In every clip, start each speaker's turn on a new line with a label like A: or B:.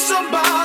A: Somebody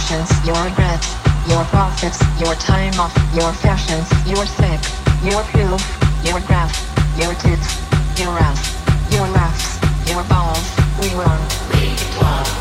B: passions, your regrets, your profits, your time off, your fashions, your sick, your proof, your graph, your tits, your ass, your laughs, your balls, we run. We talk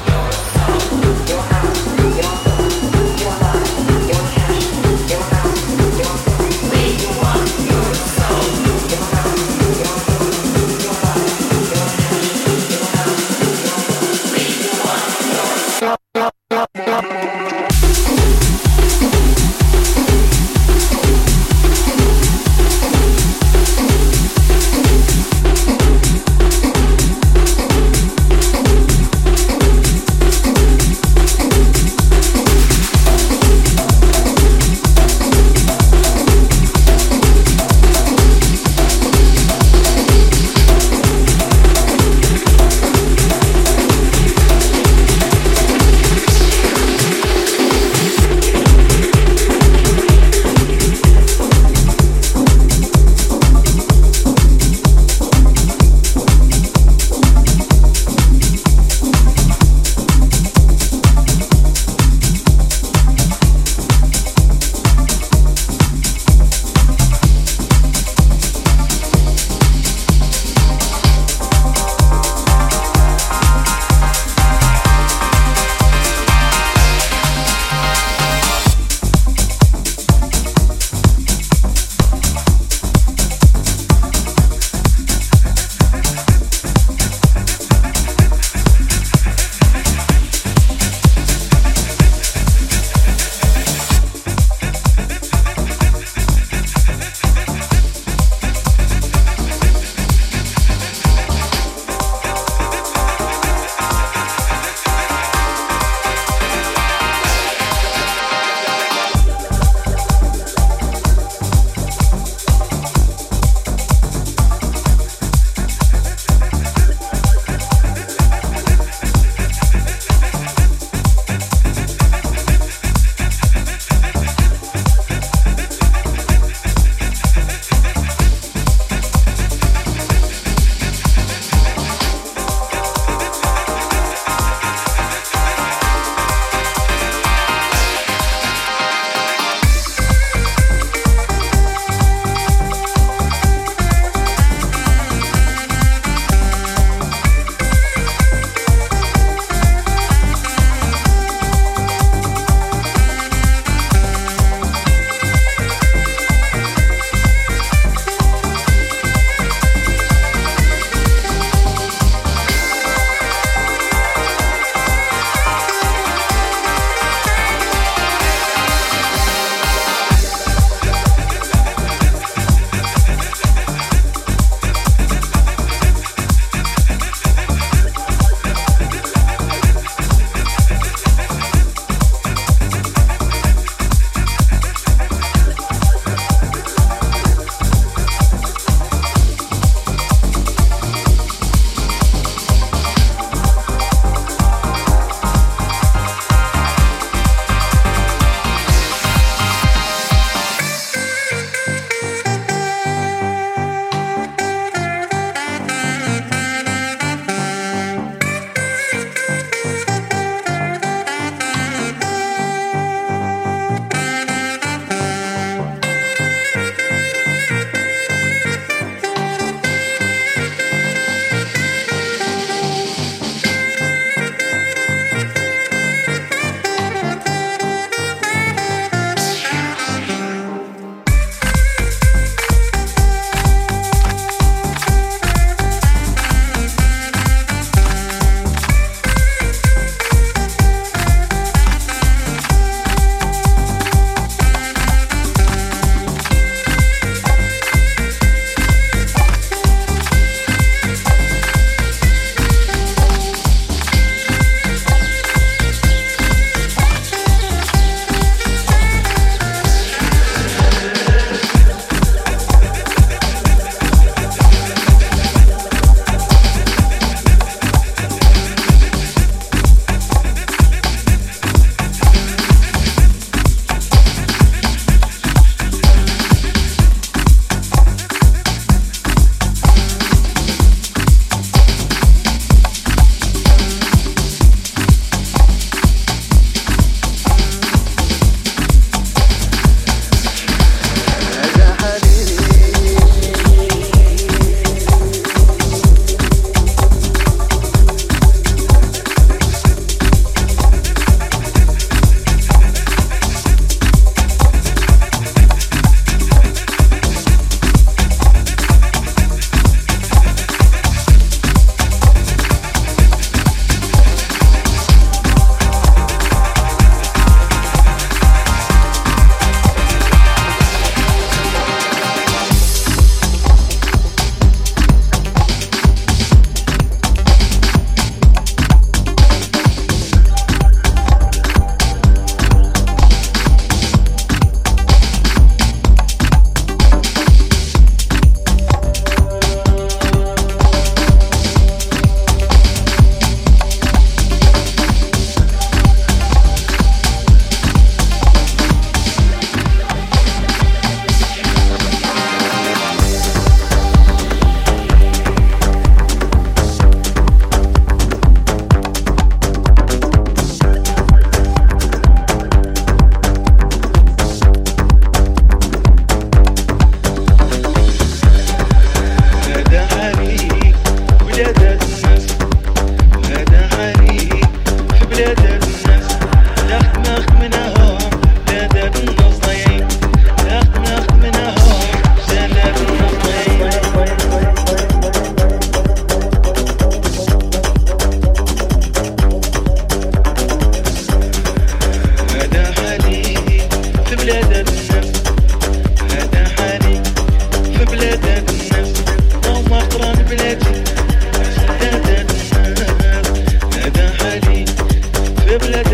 B: live,
A: let